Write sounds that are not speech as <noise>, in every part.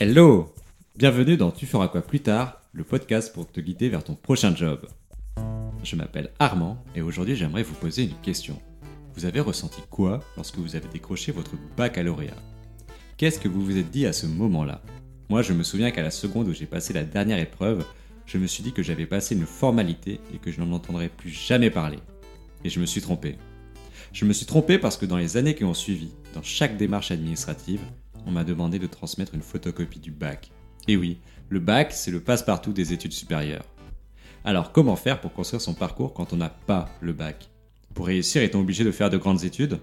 Hello Bienvenue dans Tu feras quoi plus tard, le podcast pour te guider vers ton prochain job. Je m'appelle Armand et aujourd'hui j'aimerais vous poser une question. Vous avez ressenti quoi lorsque vous avez décroché votre baccalauréat? Qu'est-ce que vous vous êtes dit à ce moment-là? Moi je me souviens qu'à la seconde où j'ai passé la dernière épreuve, je me suis dit que j'avais passé une formalité et que je n'en entendrais plus jamais parler. Et je me suis trompé. Je me suis trompé parce que dans les années qui ont suivi, dans chaque démarche administrative, on m'a demandé de transmettre une photocopie du bac. Et oui, le bac, c'est le passe-partout des études supérieures. Alors comment faire pour construire son parcours quand on n'a pas le bac? Pour réussir, est-on obligé de faire de grandes études?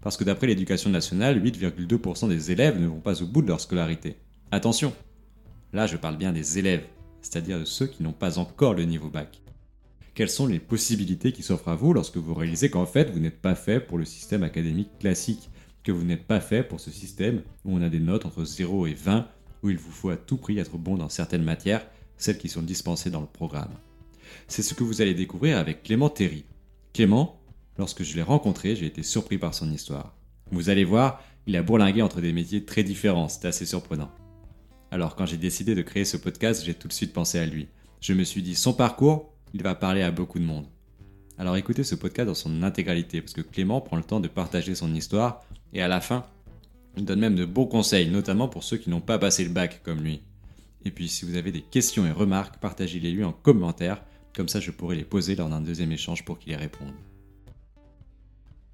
Parce que d'après l'éducation nationale, 8,2% des élèves ne vont pas au bout de leur scolarité. Attention Là, je parle bien des élèves, c'est-à-dire de ceux qui n'ont pas encore le niveau bac. Quelles sont les possibilités qui s'offrent à vous lorsque vous réalisez qu'en fait vous n'êtes pas fait pour le système académique classique, que vous n'êtes pas fait pour ce système où on a des notes entre 0 et 20, où il vous faut à tout prix être bon dans certaines matières, celles qui sont dispensées dans le programme. C'est ce que vous allez découvrir avec Clément Terry. Clément, lorsque je l'ai rencontré, j'ai été surpris par son histoire. Vous allez voir, il a bourlingué entre des métiers très différents, c'est assez surprenant. Alors quand j'ai décidé de créer ce podcast, j'ai tout de suite pensé à lui. Je me suis dit, son parcours, il va parler à beaucoup de monde. Alors écoutez ce podcast dans son intégralité, parce que Clément prend le temps de partager son histoire, et à la fin, il donne même de bons conseils, notamment pour ceux qui n'ont pas passé le bac comme lui. Et puis si vous avez des questions et remarques, partagez-les lui en commentaire, comme ça je pourrai les poser lors d'un deuxième échange pour qu'il y réponde.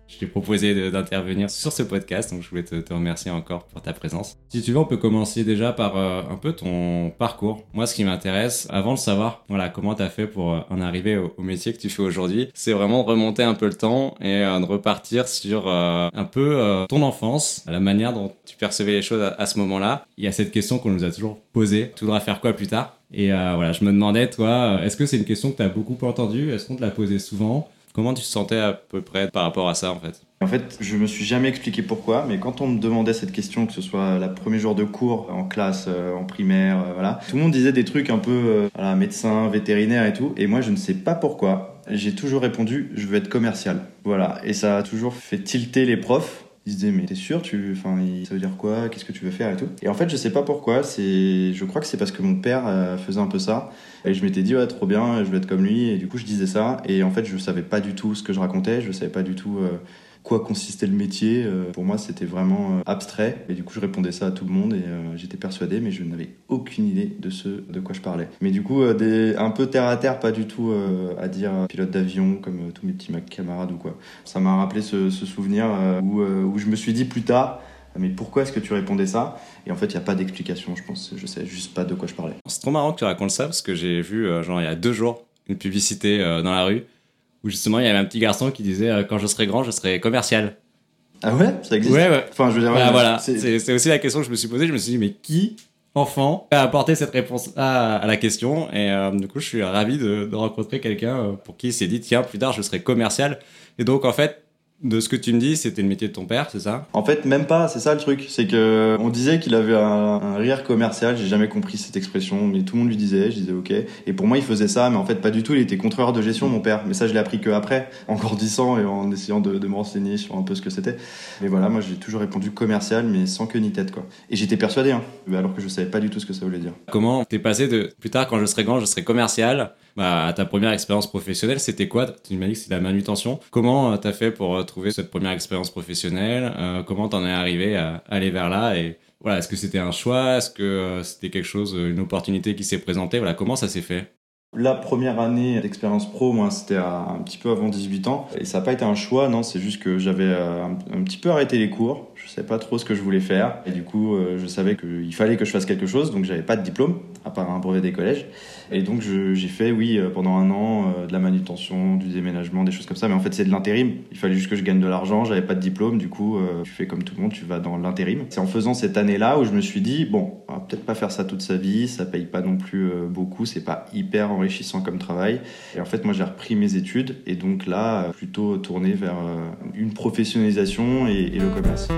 Je t'ai proposé d'intervenir sur ce podcast, donc je voulais te, remercier encore pour ta présence. Si tu veux, on peut commencer déjà par euh, un peu ton parcours. Moi, ce qui m'intéresse, avant de savoir, voilà, comment t'as fait pour euh, en arriver au, métier que tu fais aujourd'hui, c'est vraiment remonter un peu le temps et euh, de repartir sur un peu ton enfance, la manière dont tu percevais les choses à, ce moment-là. Il y a cette question qu'on nous a toujours posée, tu voudras faire quoi plus tard? Et voilà, je me demandais, toi, est-ce que c'est une question que tu as beaucoup entendue? Est-ce qu'on te l'a posée souvent? Comment tu te sentais à peu près par rapport à ça en fait? En fait, je me suis jamais expliqué pourquoi, mais quand on me demandait cette question, que ce soit le premier jour de cours en classe, euh, en primaire, euh, voilà, tout le monde disait des trucs un peu euh, médecin, vétérinaire et tout, et moi je ne sais pas pourquoi. J'ai toujours répondu, je veux être commercial. Voilà, et ça a toujours fait tilter les profs ils se disaient mais t'es sûr tu enfin ça veut dire quoi qu'est-ce que tu veux faire et tout et en fait je sais pas pourquoi c'est je crois que c'est parce que mon père faisait un peu ça et je m'étais dit, ouais, trop bien, je veux être comme lui. Et du coup, je disais ça. Et en fait, je savais pas du tout ce que je racontais. Je savais pas du tout euh, quoi consistait le métier. Euh, pour moi, c'était vraiment euh, abstrait. Et du coup, je répondais ça à tout le monde. Et j'étais persuadé, mais je n'avais aucune idée de ce de quoi je parlais. Mais du coup, un peu terre à terre, pas du tout à dire pilote d'avion comme tous mes petits camarades ou quoi. Ça m'a rappelé ce, souvenir où, je me suis dit plus tard, mais pourquoi est-ce que tu répondais ça? Et en fait, il n'y a pas d'explication, je pense. Je sais juste pas de quoi je parlais. C'est trop marrant que tu racontes ça parce que j'ai vu, euh, genre, il y a deux jours, une publicité euh, dans la rue où justement il y avait un petit garçon qui disait euh, Quand je serai grand, je serai commercial. Ah ouais? Ça existe? Ouais, ouais. Enfin, je veux dire, bah, voilà. C'est aussi la question que je me suis posée. Je me suis dit, mais qui enfant a apporté cette réponse à, à la question? Et du coup je suis ravi de, de rencontrer quelqu'un pour qui il s'est dit tiens plus tard je serai commercial et donc en fait de ce que tu me dis, c'était le métier de ton père, c'est ça? En fait, même pas, c'est ça le truc. C'est que on disait qu'il avait un, rire commercial, j'ai jamais compris cette expression, mais tout le monde lui disait, je disais ok. Et pour moi, il faisait ça, mais en fait, pas du tout, il était contrôleur de gestion, mon père. Mais ça, je l'ai appris que après, <laughs> en grandissant et en essayant de, de me renseigner sur un peu ce que c'était. Mais voilà, moi, j'ai toujours répondu commercial, mais sans queue ni tête, quoi. Et j'étais persuadé, hein, alors que je savais pas du tout ce que ça voulait dire. Comment t'es passé de plus tard, quand je serai grand, je serai commercial bah, ta première expérience professionnelle, c'était quoi? Tu m'as dit que c'était la manutention. Comment euh, t'as fait pour euh, trouver cette première expérience professionnelle? Euh, Comment t'en es arrivé à aller vers là? Et voilà, est-ce que c'était un choix? Est-ce que c'était quelque chose, une opportunité qui s'est présentée? Voilà, comment ça s'est fait? La première année d'expérience pro, moi, c'était un petit peu avant 18 ans. Et ça n'a pas été un choix, non, c'est juste que j'avais un, petit peu arrêté les cours. Je savais pas trop ce que je voulais faire. Et du coup, je savais qu'il fallait que je fasse quelque chose, donc j'avais pas de diplôme, à part un brevet des collèges. Et donc j'ai fait, oui, euh, pendant un an, euh, de la manutention, du déménagement, des choses comme ça. Mais en fait, c'est de l'intérim. Il fallait juste que je gagne de l'argent. J'avais pas de diplôme. Du coup, euh, tu fais comme tout le monde, tu vas dans l'intérim. C'est en faisant cette année-là où je me suis dit, bon, on va peut-être pas faire ça toute sa vie. Ça paye pas non plus beaucoup. C'est pas hyper enrichissant comme travail. Et en fait, moi, j'ai repris mes études. Et donc là, plutôt tourné vers une professionnalisation et le commerce.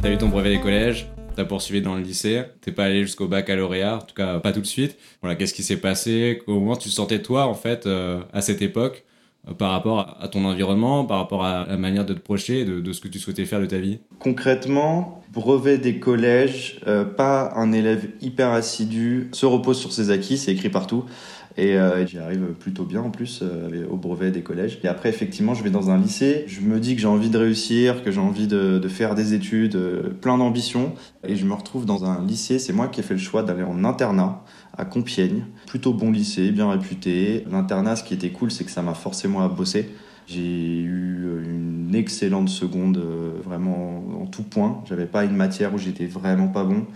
T'as eu ton brevet des collèges, t'as poursuivi dans le lycée, t'es pas allé jusqu'au baccalauréat, en tout cas pas tout de suite. Voilà, qu'est-ce qui s'est passé? Comment tu te sentais toi en fait euh, à cette époque par rapport à ton environnement, par rapport à la manière de te projeter, de, de ce que tu souhaitais faire de ta vie? Concrètement, brevet des collèges, pas un élève hyper assidu, se repose sur ses acquis, c'est écrit partout. Et euh, j'y arrive plutôt bien en plus euh, au brevet des collèges. Et après, effectivement, je vais dans un lycée. Je me dis que j'ai envie de réussir, que j'ai envie de, faire des études, euh, plein d'ambition. Et je me retrouve dans un lycée. C'est moi qui ai fait le choix d'aller en internat à Compiègne. Plutôt bon lycée, bien réputé. L'internat, ce qui était cool, c'est que ça m'a forcé moi à bosser. J'ai eu une excellente seconde, vraiment en tout point. J'avais pas une matière où j'étais vraiment pas bon.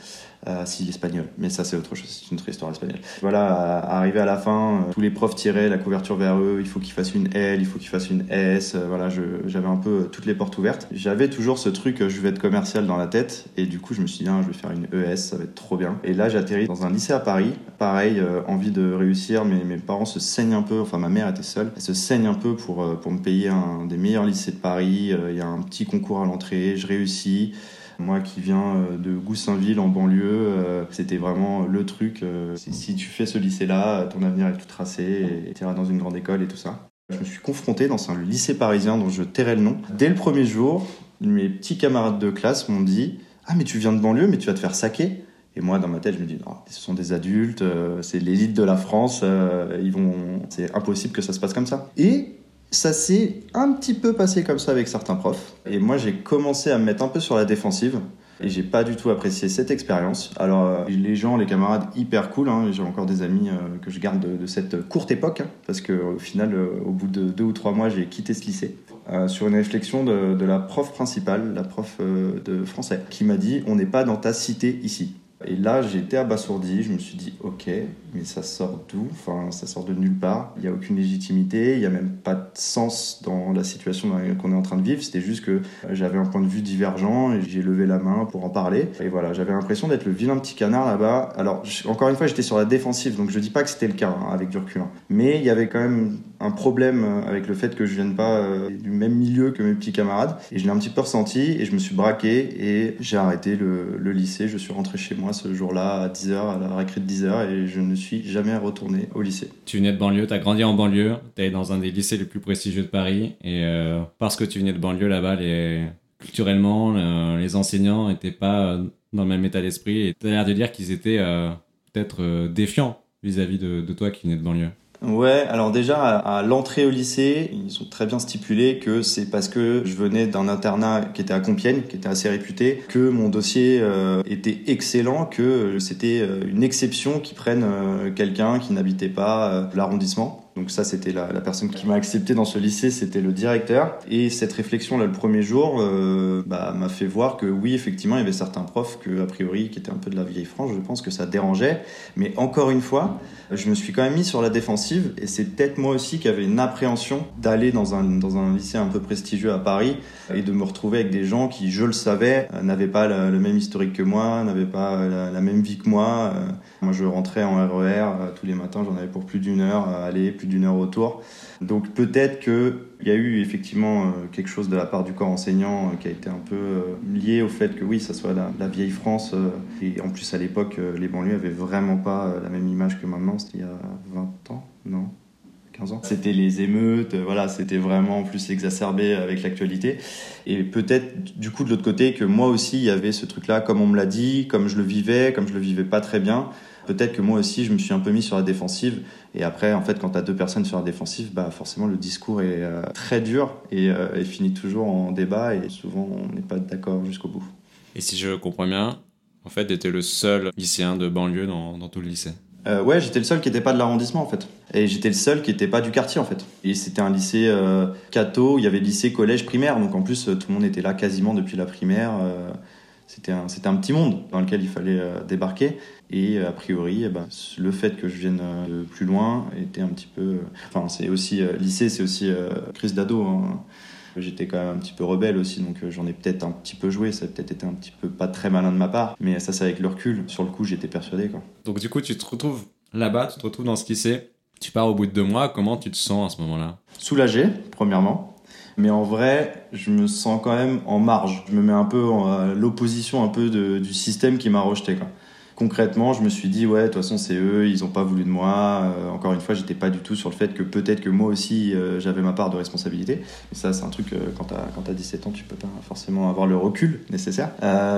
Euh, si l'espagnol, mais ça c'est autre chose, c'est une autre histoire espagnole. Voilà, arrivé à la fin, euh, tous les profs tiraient la couverture vers eux, il faut qu'ils fassent une L, il faut qu'ils fassent une S, euh, voilà, j'avais un peu toutes les portes ouvertes. J'avais toujours ce truc, je vais être commercial dans la tête, et du coup je me suis dit, ah, je vais faire une ES, ça va être trop bien. Et là j'atterris dans un lycée à Paris, pareil, envie de réussir, mais mes parents se saignent un peu, enfin ma mère était seule, elle se saigne un peu pour, pour me payer un des meilleurs lycées de Paris, il y a un petit concours à l'entrée, je réussis. Moi qui viens euh, de Goussainville en banlieue, euh, c'était vraiment le truc. Euh, si tu fais ce lycée-là, ton avenir est tout tracé et tu iras dans une grande école et tout ça. Je me suis confronté dans un lycée parisien dont je tairai le nom. Dès le premier jour, mes petits camarades de classe m'ont dit Ah, mais tu viens de banlieue, mais tu vas te faire saquer. Et moi, dans ma tête, je me dis, non, ce sont des adultes, c'est l'élite de la France, ils vont, c'est impossible que ça se passe comme ça. Et ça s'est un petit peu passé comme ça avec certains profs. Et moi, j'ai commencé à me mettre un peu sur la défensive. Et j'ai pas du tout apprécié cette expérience. Alors, euh, les gens, les camarades, hyper cool. Hein. J'ai encore des amis euh, que je garde de, cette courte époque. Hein, parce qu'au final, euh, au bout de deux ou trois mois, j'ai quitté ce lycée. sur une réflexion de, de, la prof principale, la prof de français, qui m'a dit On n'est pas dans ta cité ici. Et là, été abasourdi. Je me suis dit, ok, mais ça sort d'où? Enfin, ça sort de nulle part. Il n'y a aucune légitimité. Il n'y a même pas de sens dans la situation qu'on est en train de vivre. C'était juste que euh, j'avais un point de vue divergent et j'ai levé la main pour en parler. Et voilà, j'avais l'impression d'être le vilain petit canard là-bas. Alors, encore une fois, j'étais sur la défensive, donc je dis pas que c'était le cas hein, avec du recul. Hein. Mais il y avait quand même un problème euh, avec le fait que je vienne pas euh, du même milieu que mes petits camarades. Et je l'ai un petit peu ressenti et je me suis braqué et j'ai arrêté le lycée. Je suis rentré chez moi ce jour-là à 10h, à la récré de 10h, et je ne suis jamais retourné au lycée. Tu venais de banlieue, tu as grandi en banlieue, tu es dans un des lycées les plus prestigieux de Paris, et euh, parce que tu venais de banlieue là-bas, les... culturellement, les enseignants n'étaient pas dans le même état d'esprit, et tu as l'air de dire qu'ils étaient euh, peut-être euh, défiants vis-à-vis de, de toi qui venais de banlieue. Ouais, alors déjà à, l'entrée au lycée, ils ont très bien stipulé que c'est parce que je venais d'un internat qui était à Compiègne, qui était assez réputé, que mon dossier euh, était excellent, que c'était euh, une exception qu'ils prennent euh, quelqu'un qui n'habitait pas l'arrondissement. Donc ça, c'était la, personne qui m'a accepté dans ce lycée, c'était le directeur. Et cette réflexion là, le premier jour, euh, bah, m'a fait voir que oui, effectivement, il y avait certains profs que a priori qui étaient un peu de la vieille frange. Je pense que ça dérangeait. Mais encore une fois, je me suis quand même mis sur la défensive. Et c'est peut-être moi aussi qui avait une appréhension d'aller dans un dans un lycée un peu prestigieux à Paris et de me retrouver avec des gens qui, je le savais, euh, n'avaient pas le, même historique que moi, n'avaient pas la, la, même vie que moi. Euh, moi, je rentrais en RER e tous les matins, j'en avais pour plus d'une heure à aller d'une heure autour. Donc peut-être qu'il y a eu effectivement euh, quelque chose de la part du corps enseignant euh, qui a été un peu euh, lié au fait que oui, ça soit la, vieille France. Et en plus, à l'époque, les banlieues avaient vraiment pas la même image que maintenant. C'était il y a 20 ans, non 15 ans. C'était les émeutes, voilà, c'était vraiment plus exacerbé avec l'actualité. Et peut-être du coup de l'autre côté que moi aussi il y avait ce truc-là, comme on me l'a dit, comme je le vivais, comme je le vivais pas très bien. Peut-être que moi aussi, je me suis un peu mis sur la défensive. Et après, en fait, quand tu as deux personnes sur la défensive, bah, forcément, le discours est euh, très dur euh, et, finit toujours en débat. Et souvent, on n'est pas d'accord jusqu'au bout. Et si je comprends bien, en fait, tu étais le seul lycéen de banlieue dans, tout le lycée euh, ouais, j'étais le seul qui n'était pas de l'arrondissement en fait. Et j'étais le seul qui n'était pas du quartier en fait. Et c'était un lycée euh, catho, il y avait lycée, collège, primaire. Donc en plus, tout le monde était là quasiment depuis la primaire. C'était un, un, petit monde dans lequel il fallait débarquer. Et euh, a priori, eh ben, le fait que je vienne euh, de plus loin était un petit peu. Euh, enfin, c'est aussi. lycée, c'est aussi crise d'ado. Hein. J'étais quand même un petit peu rebelle aussi, donc j'en ai peut-être un petit peu joué. Ça a peut-être été un petit peu pas très malin de ma part, mais ça, c'est avec le recul. Sur le coup, j'étais persuadé. Quoi. Donc, du coup, tu te retrouves là-bas, tu te retrouves dans ce lycée. Tu pars au bout de deux mois. Comment tu te sens à ce moment-là? Soulagé, premièrement. Mais en vrai, je me sens quand même en marge. Je me mets un peu à l'opposition un peu du système qui m'a rejeté. Concrètement, je me suis dit, ouais, de toute façon, c'est eux, ils n'ont pas voulu de moi. Euh, encore une fois, j'étais pas du tout sur le fait que peut-être que moi aussi, euh, j'avais ma part de responsabilité. Et ça, c'est un truc, euh, quand tu as, 17 ans, tu peux pas forcément avoir le recul nécessaire.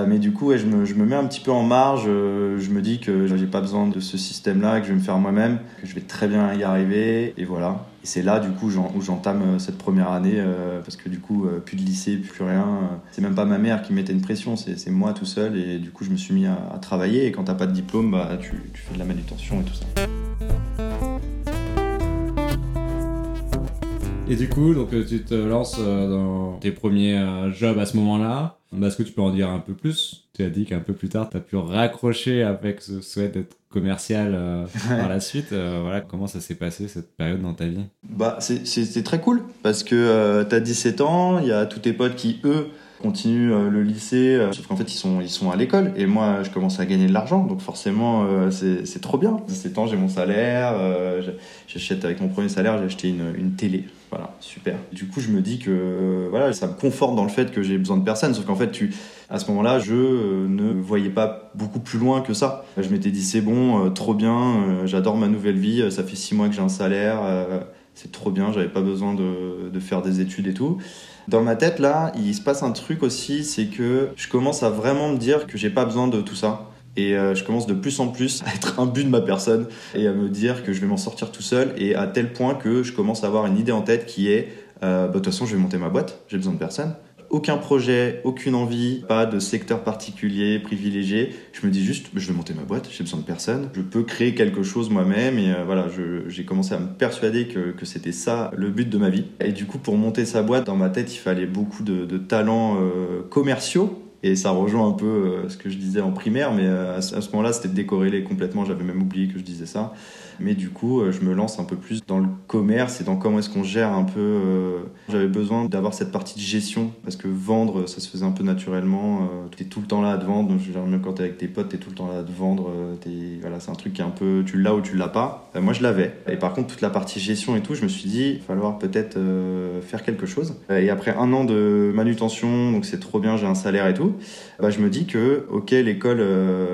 mais du coup, ouais, je, me, je, me, mets un petit peu en marge. je me dis que j'ai pas besoin de ce système-là, que je vais me faire moi-même, que je vais très bien y arriver. Et voilà. Et c'est là, du coup, où j'entame euh, cette première année, euh, parce que du coup, euh, plus de lycée, plus rien. c'est même pas ma mère qui mettait une pression, c'est moi tout seul. Et du coup, je me suis mis à, travailler. Et quand t'as pas de diplôme, bah, tu, fais de la manutention et tout ça. Et du coup, donc tu te lances dans tes premiers jobs à ce moment-là. Est-ce que tu peux en dire un peu plus? Tu as dit qu'un peu plus tard, tu as pu raccrocher avec ce souhait d'être commercial euh, <laughs> par la suite. Euh, voilà, comment ça s'est passé cette période dans ta vie? Bah, c'était très cool parce que euh, tu as 17 ans, il y a tous tes potes qui, eux, continuent le lycée, sauf qu'en fait ils sont, ils sont à l'école et moi je commence à gagner de l'argent donc forcément c'est trop bien. 17 ans j'ai mon salaire, j'achète avec mon premier salaire j'ai acheté une, une télé voilà, super. Du coup, je me dis que voilà, ça me conforte dans le fait que j'ai besoin de personne. Sauf qu'en fait, tu, à ce moment-là, je euh, ne voyais pas beaucoup plus loin que ça. Je m'étais dit, c'est bon, euh, trop bien, euh, j'adore ma nouvelle vie, ça fait six mois que j'ai un salaire, c'est trop bien, j'avais pas besoin de, de, faire des études et tout. Dans ma tête, là, il se passe un truc aussi, c'est que je commence à vraiment me dire que j'ai pas besoin de tout ça. Et je commence de plus en plus à être un but de ma personne et à me dire que je vais m'en sortir tout seul et à tel point que je commence à avoir une idée en tête qui est bah, de toute façon je vais monter ma boîte, j'ai besoin de personne aucun projet, aucune envie, pas de secteur particulier, privilégié. Je me dis juste, je vais monter ma boîte, j'ai besoin de personne, je peux créer quelque chose moi-même et euh, voilà, j'ai commencé à me persuader que, c'était ça le but de ma vie. Et du coup, pour monter sa boîte, dans ma tête, il fallait beaucoup de, de talents euh, commerciaux et ça rejoint un peu euh, ce que je disais en primaire, mais à ce moment-là, c'était décorrélé complètement. J'avais même oublié que je disais ça. Mais du coup, euh, je me lance un peu plus dans le commerce et dans comment est-ce qu'on gère un peu. Euh, j'avais besoin d'avoir cette partie de gestion parce que vendre, ça se faisait un peu naturellement. Euh, tu es tout le temps là à te vendre. Donc, même quand tu es avec tes potes, tu es tout le temps là à te vendre. Voilà, c'est un truc qui est un peu. Tu l'as ou tu l'as pas. moi, je l'avais. Et par contre, toute la partie gestion et tout, je me suis dit, il va falloir peut-être faire quelque chose. Et après un an de manutention, donc c'est trop bien, j'ai un salaire et tout, bah, je me dis que, ok, l'école,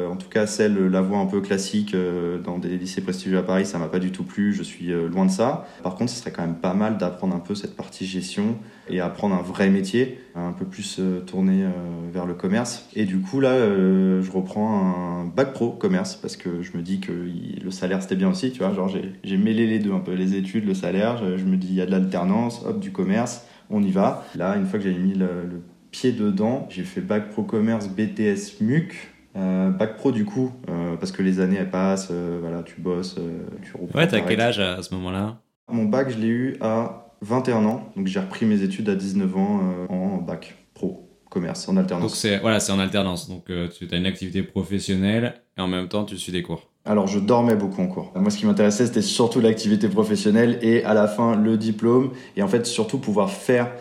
en tout cas celle, la voie un peu classique dans des lycées prestigieux à Paris, ça m'a pas du tout plu, je suis euh, loin de ça. Par contre, ce serait quand même pas mal d'apprendre un peu cette partie gestion et apprendre un vrai métier, un peu plus euh, tourné euh, vers le commerce. Et du coup, là, je reprends un bac pro commerce parce que je me dis que le salaire c'était bien aussi, tu vois. Genre, j'ai mêlé les deux un peu, les études, le salaire. Je, me dis, il y a de l'alternance, hop, du commerce, on y va. Là, une fois que j'ai mis le, pied dedans, j'ai fait bac pro commerce BTS MUC bac pro du coup, euh, parce que les années elles passent, euh, voilà, tu bosses, tu reprends. Ouais, t'as quel âge à ce moment-là? Mon bac, je l'ai eu à 21 ans, donc j'ai repris mes études à 19 ans en bac pro commerce en alternance. Donc c'est voilà, c'est en alternance. Donc tu as une activité professionnelle et en même temps tu suis des cours. Alors je dormais beaucoup en cours. Moi ce qui m'intéressait c'était surtout l'activité professionnelle et à la fin le diplôme et en fait surtout pouvoir faire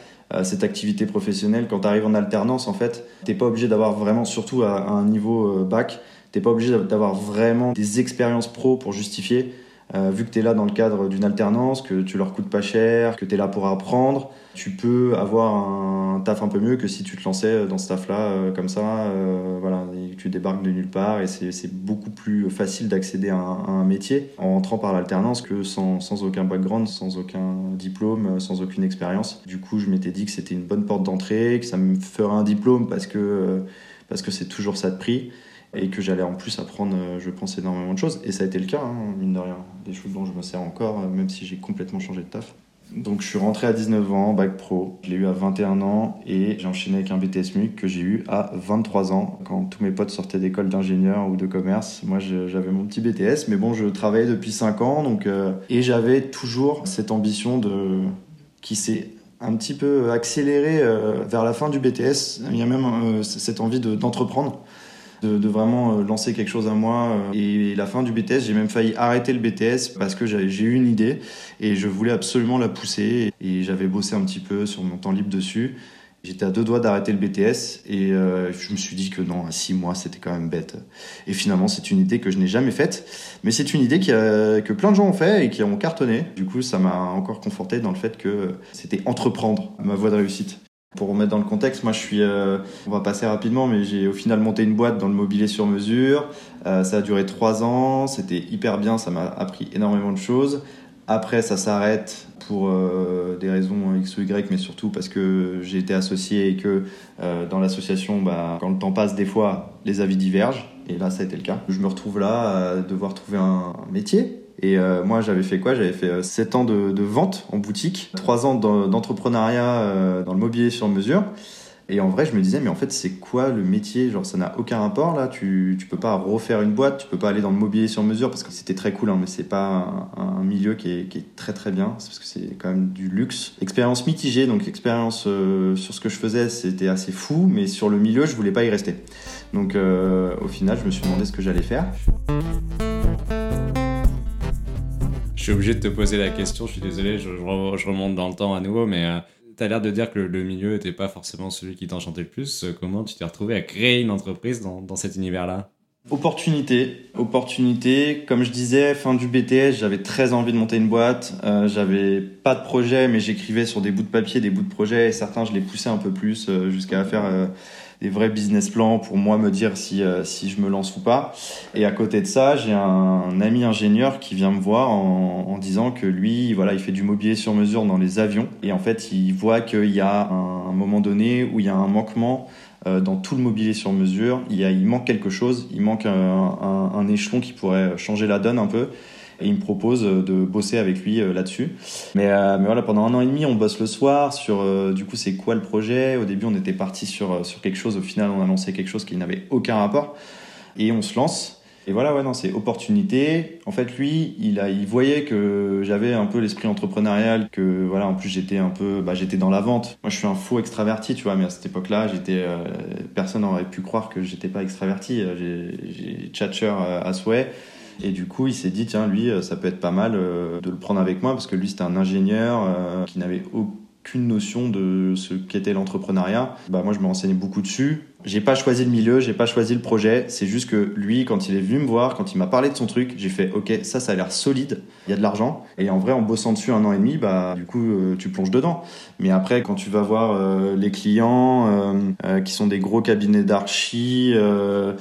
cette activité professionnelle. Quand tu arrives en alternance, en fait, t'es pas obligé d'avoir vraiment, surtout à, un niveau euh, bac, t'es pas obligé d'avoir vraiment des expériences pro pour justifier. Euh, vu que tu es là dans le cadre d'une alternance, que tu leur coûtes pas cher, que tu es là pour apprendre, tu peux avoir un taf un peu mieux que si tu te lançais dans ce taf-là euh, comme ça, euh, voilà, tu débarques de nulle part et c'est beaucoup plus facile d'accéder à, un métier en rentrant par l'alternance que sans, sans, aucun background, sans aucun diplôme, sans aucune expérience. Du coup, je m'étais dit que c'était une bonne porte d'entrée, que ça me ferait un diplôme parce que c'est toujours ça de prix et que j'allais en plus apprendre, euh, je pense, énormément de choses. Et ça a été le cas, hein, mine de rien. Des choses dont je me sers encore, euh, même si j'ai complètement changé de taf. Donc je suis rentré à 19 ans, bac pro. Je l'ai eu à 21 ans et j'ai enchaîné avec un BTS MUC que j'ai eu à 23 ans. Quand tous mes potes sortaient d'école d'ingénieur ou de commerce, moi j'avais mon petit BTS, mais bon, je travaillais depuis 5 ans. Donc, euh, et j'avais toujours cette ambition de qui s'est un petit peu accélérée vers la fin du BTS. Il y a même cette envie d'entreprendre de, vraiment euh, lancer quelque chose à moi. Euh, et la fin du BTS, j'ai même failli arrêter le BTS parce que j'ai eu une idée et je voulais absolument la pousser. Et j'avais bossé un petit peu sur mon temps libre dessus. J'étais à deux doigts d'arrêter le BTS et euh, je me suis dit que non, à six mois, c'était quand même bête. Et finalement, c'est une idée que je n'ai jamais faite, mais c'est une idée que plein de gens ont fait et qui ont cartonné. Du coup, ça m'a encore conforté dans le fait que c'était entreprendre ma voie de réussite. Pour remettre dans le contexte, moi je suis, euh, on va passer rapidement, mais j'ai au final monté une boîte dans le mobilier sur mesure. Euh, ça a duré trois ans, c'était hyper bien, ça m'a appris énormément de choses. Après, ça s'arrête pour euh, des raisons X ou Y, mais surtout parce que j'ai été associé et que dans l'association, bah, quand le temps passe, des fois, les avis divergent. Et là, ça a été le cas. Je me retrouve là à devoir trouver un métier et euh, moi, j'avais fait quoi? J'avais fait 7 euh, ans de, vente en boutique, 3 ans d'entrepreneuriat euh, dans le mobilier sur mesure. Et en vrai, je me disais, mais en fait, c'est quoi le métier? Genre, ça n'a aucun rapport là. Tu, tu peux pas refaire une boîte, tu peux pas aller dans le mobilier sur mesure parce que c'était très cool, hein, mais c'est pas un, milieu qui est, qui est, très très bien. C'est parce que c'est quand même du luxe. Expérience mitigée, donc expérience sur ce que je faisais, c'était assez fou, mais sur le milieu, je voulais pas y rester. Donc, au final, je me suis demandé ce que j'allais faire. Suis obligé de te poser la question, je suis désolé, je, remonte dans le temps à nouveau, mais euh, tu as l'air de dire que le, milieu n'était pas forcément celui qui t'enchantait le plus. Euh, comment tu t'es retrouvé à créer une entreprise dans, cet univers-là? Opportunité, opportunité. Comme je disais, fin du BTS, j'avais très envie de monter une boîte. Euh, j'avais pas de projet, mais j'écrivais sur des bouts de papier, des bouts de projet, et certains je les poussais un peu plus jusqu'à faire des vrais business plans pour moi me dire si, euh, si je me lance ou pas. Et à côté de ça, j'ai un, ami ingénieur qui vient me voir en, disant que lui, voilà, il fait du mobilier sur mesure dans les avions. Et en fait, il voit qu'il y a un, moment donné où il y a un manquement euh, dans tout le mobilier sur mesure. Il, y a, il manque quelque chose, il manque un, un, un échelon qui pourrait changer la donne un peu et il me propose euh, de bosser avec lui euh, là-dessus. Mais, euh, mais voilà, pendant un an et demi, on bosse le soir sur du coup c'est quoi le projet? Au début, on était parti sur, sur quelque chose, au final, on a lancé quelque chose qui n'avait aucun rapport et on se lance. Et voilà, ouais, non, c'est opportunité. En fait, lui, il, a, il voyait que j'avais un peu l'esprit entrepreneurial, que voilà, en plus j'étais un peu, bah, j'étais dans la vente. Moi, je suis un faux extraverti, tu vois, mais à cette époque-là, personne n'aurait pu croire que j'étais pas extraverti. J'ai tchatcher à souhait. Et du coup, il s'est dit, tiens, lui, euh, ça peut être pas mal euh, de le prendre avec moi parce que lui, c'était un ingénieur euh, qui n'avait aucune notion de ce qu'était l'entrepreneuriat. Bah, moi, je me renseignais beaucoup dessus. J'ai pas choisi le milieu, j'ai pas choisi le projet. C'est juste que lui, quand il est venu me voir, quand il m'a parlé de son truc, j'ai fait OK, ça, ça a l'air solide. Il y a de l'argent. Et en vrai, en bossant dessus un an et demi, bah, du coup, euh, tu plonges dedans. Mais après, quand tu vas voir euh, les clients euh, qui sont des gros cabinets d'archi,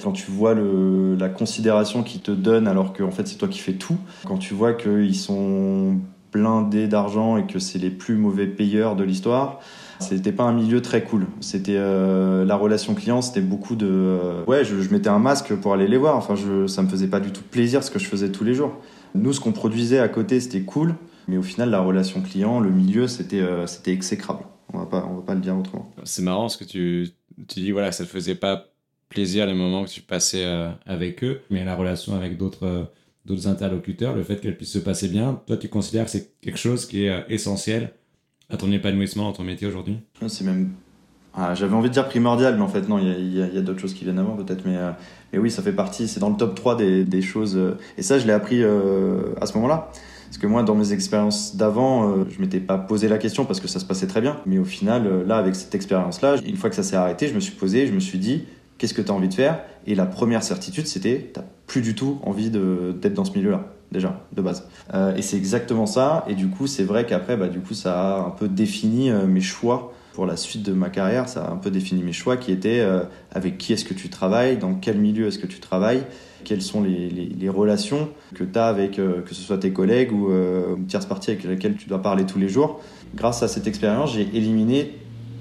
quand tu vois la considération qu'ils te donnent alors que en fait c'est toi qui fais tout, quand tu vois qu'ils sont blindés d'argent et que c'est les plus mauvais payeurs de l'histoire c'était pas un milieu très cool. C'était euh, la relation client, c'était beaucoup de euh, ouais, je, je, mettais un masque pour aller les voir. Enfin, je, ça me faisait pas du tout plaisir ce que je faisais tous les jours. Nous, ce qu'on produisait à côté, c'était cool, mais au final, la relation client, le milieu, c'était euh, c'était exécrable. On va pas on va pas le dire autrement. C'est marrant ce que tu tu dis voilà, ça te faisait pas plaisir les moments que tu passais avec eux, mais la relation avec d'autres d'autres interlocuteurs, le fait qu'elle puisse se passer bien, toi tu considères que c'est quelque chose qui est essentiel à ton épanouissement dans ton métier aujourd'hui? C'est même. Ah, J'avais envie de dire primordial, mais en fait, non, il y a, d'autres choses qui viennent avant peut-être. Mais, euh, mais oui, ça fait partie, c'est dans le top 3 des, des choses. Euh, et ça, je l'ai appris euh, à ce moment-là. Parce que moi, dans mes expériences d'avant, je m'étais pas posé la question parce que ça se passait très bien. Mais au final, là, avec cette expérience-là, une fois que ça s'est arrêté, je me suis posé, je me suis dit, qu'est-ce que tu as envie de faire Et la première certitude, c'était, tu plus du tout envie d'être dans ce milieu-là déjà de base. Euh, et c'est exactement ça. Et du coup, c'est vrai qu'après, bah, du coup, ça a un peu défini euh, mes choix pour la suite de ma carrière. Ça a un peu défini mes choix qui étaient euh, avec qui est-ce que tu travailles, dans quel milieu est-ce que tu travailles, quelles sont les, les, relations que tu as avec que ce soit tes collègues ou une tierce partie avec laquelle tu dois parler tous les jours. Grâce à cette expérience, j'ai éliminé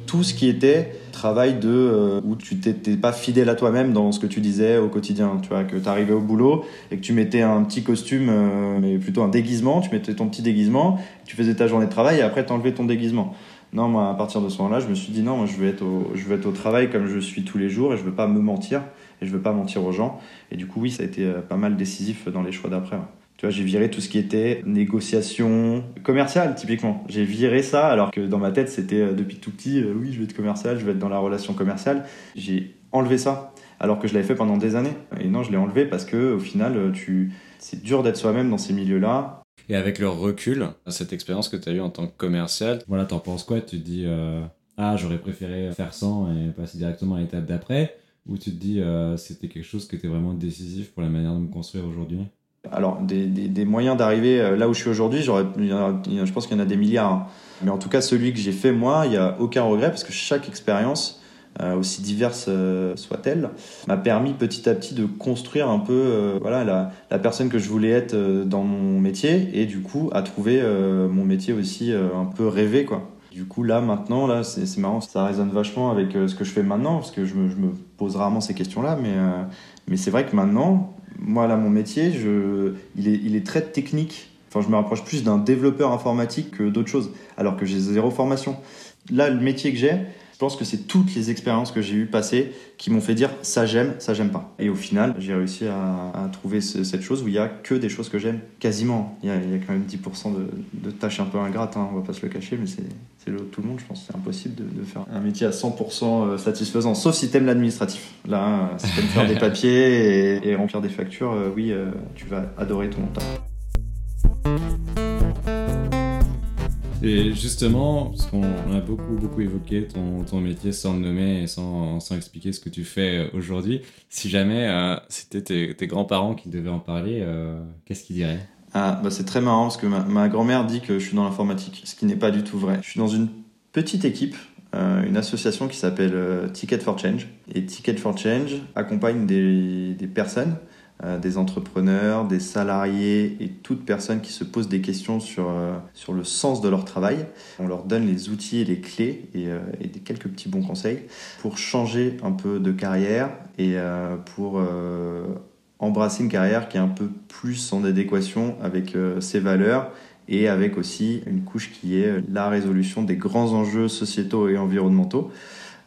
tout ce qui était travail de euh, où tu t'étais pas fidèle à toi-même dans ce que tu disais au quotidien. Tu vois, que tu arrivais au boulot et que tu mettais un petit costume, euh, mais plutôt un déguisement, tu mettais ton petit déguisement, tu faisais ta journée de travail et après tu enlevais ton déguisement. Non, moi, à partir de ce moment-là, je me suis dit non, moi, je vais être au, je au travail comme je suis tous les jours et je veux pas me mentir et je veux pas mentir aux gens. Et du coup, oui, ça a été euh, pas mal décisif dans les choix d'après. Tu vois, j'ai viré tout ce qui était négociation commerciale, typiquement. J'ai viré ça, alors que dans ma tête, c'était euh, depuis tout petit, euh, oui, je vais être commercial, je vais être dans la relation commerciale. J'ai enlevé ça, alors que je l'avais fait pendant des années. Et non, je l'ai enlevé parce que, au final, euh, tu... c'est dur d'être soi-même dans ces milieux-là. Et avec le recul, cette expérience que tu as eue en tant que commercial, voilà, t'en penses quoi? Tu te dis, ah, j'aurais préféré faire 100 et passer directement à l'étape d'après? Ou tu te dis, c'était quelque chose qui était vraiment décisif pour la manière de me construire aujourd'hui? Alors, des, des, moyens d'arriver euh, là où je suis aujourd'hui, je pense qu'il y en a des milliards. Hein. Mais en tout cas, celui que j'ai fait moi, il n'y a aucun regret parce que chaque expérience, euh, aussi diverse euh, soit-elle, m'a permis petit à petit de construire un peu voilà, la, la, personne que je voulais être dans mon métier et du coup à trouver mon métier aussi un peu rêvé. Quoi. Du coup, là, maintenant, là, c'est marrant, ça résonne vachement avec ce que je fais maintenant, parce que je me, je me pose rarement ces questions-là, mais, mais c'est vrai que maintenant, moi, là, mon métier, je, il, est, il est très technique. Enfin, je me rapproche plus d'un développeur informatique que d'autres choses, alors que j'ai zéro formation. Là, le métier que j'ai, je pense que c'est toutes les expériences que j'ai eues passer qui m'ont fait dire ça j'aime, ça j'aime pas. Et au final, j'ai réussi à, trouver cette chose où il y a que des choses que j'aime, quasiment. Il y, a, quand même 10% de, tâches un peu ingrates, hein, on va pas se le cacher, mais c'est tout le monde, je pense. C'est impossible de, faire un métier à 100% euh, satisfaisant, sauf si t'aimes l'administratif. Là, si t'aimes faire des <laughs> papiers et, remplir des factures, euh, oui, euh, tu vas adorer ton temps. Et justement, parce qu'on a beaucoup, beaucoup évoqué ton, ton, métier sans le nommer et sans, sans, expliquer ce que tu fais aujourd'hui, si jamais euh, c'était tes, tes grands-parents qui devaient en parler, euh, qu'est-ce qu'ils diraient? Ah, bah c'est très marrant parce que ma, grand-mère dit que je suis dans l'informatique, ce qui n'est pas du tout vrai. Je suis dans une petite équipe, euh, une association qui s'appelle Ticket for Change. Et Ticket for Change accompagne des, des personnes euh, des entrepreneurs, des salariés et toute personne qui se pose des questions sur, euh, sur le sens de leur travail. On leur donne les outils et les clés et, euh, quelques petits bons conseils pour changer un peu de carrière et pour embrasser une carrière qui est un peu plus en adéquation avec ses valeurs et avec aussi une couche qui est la résolution des grands enjeux sociétaux et environnementaux.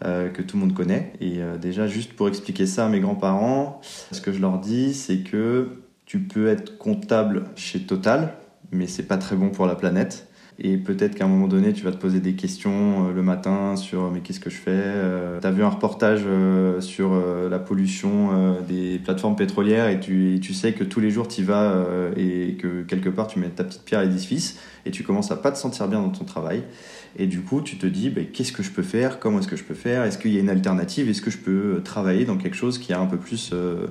Euh, que tout le monde connaît. Et euh, déjà, juste pour expliquer ça à mes grands-parents, ce que je leur dis, c'est que tu peux être comptable chez Total, mais c'est pas très bon pour la planète. Et peut-être qu'à un moment donné, tu vas te poser des questions euh, le matin sur mais qu'est-ce que je fais Tu as vu un reportage sur la pollution des plateformes pétrolières et tu, tu, sais que tous les jours tu y vas et que quelque part tu mets ta petite pierre à l'édifice et tu commences à pas te sentir bien dans ton travail. Et du coup, tu te dis, bah, qu'est-ce que je peux faire Comment est-ce que je peux faire Est-ce qu'il y a une alternative Est-ce que je peux euh, travailler dans quelque chose qui a un peu plus euh,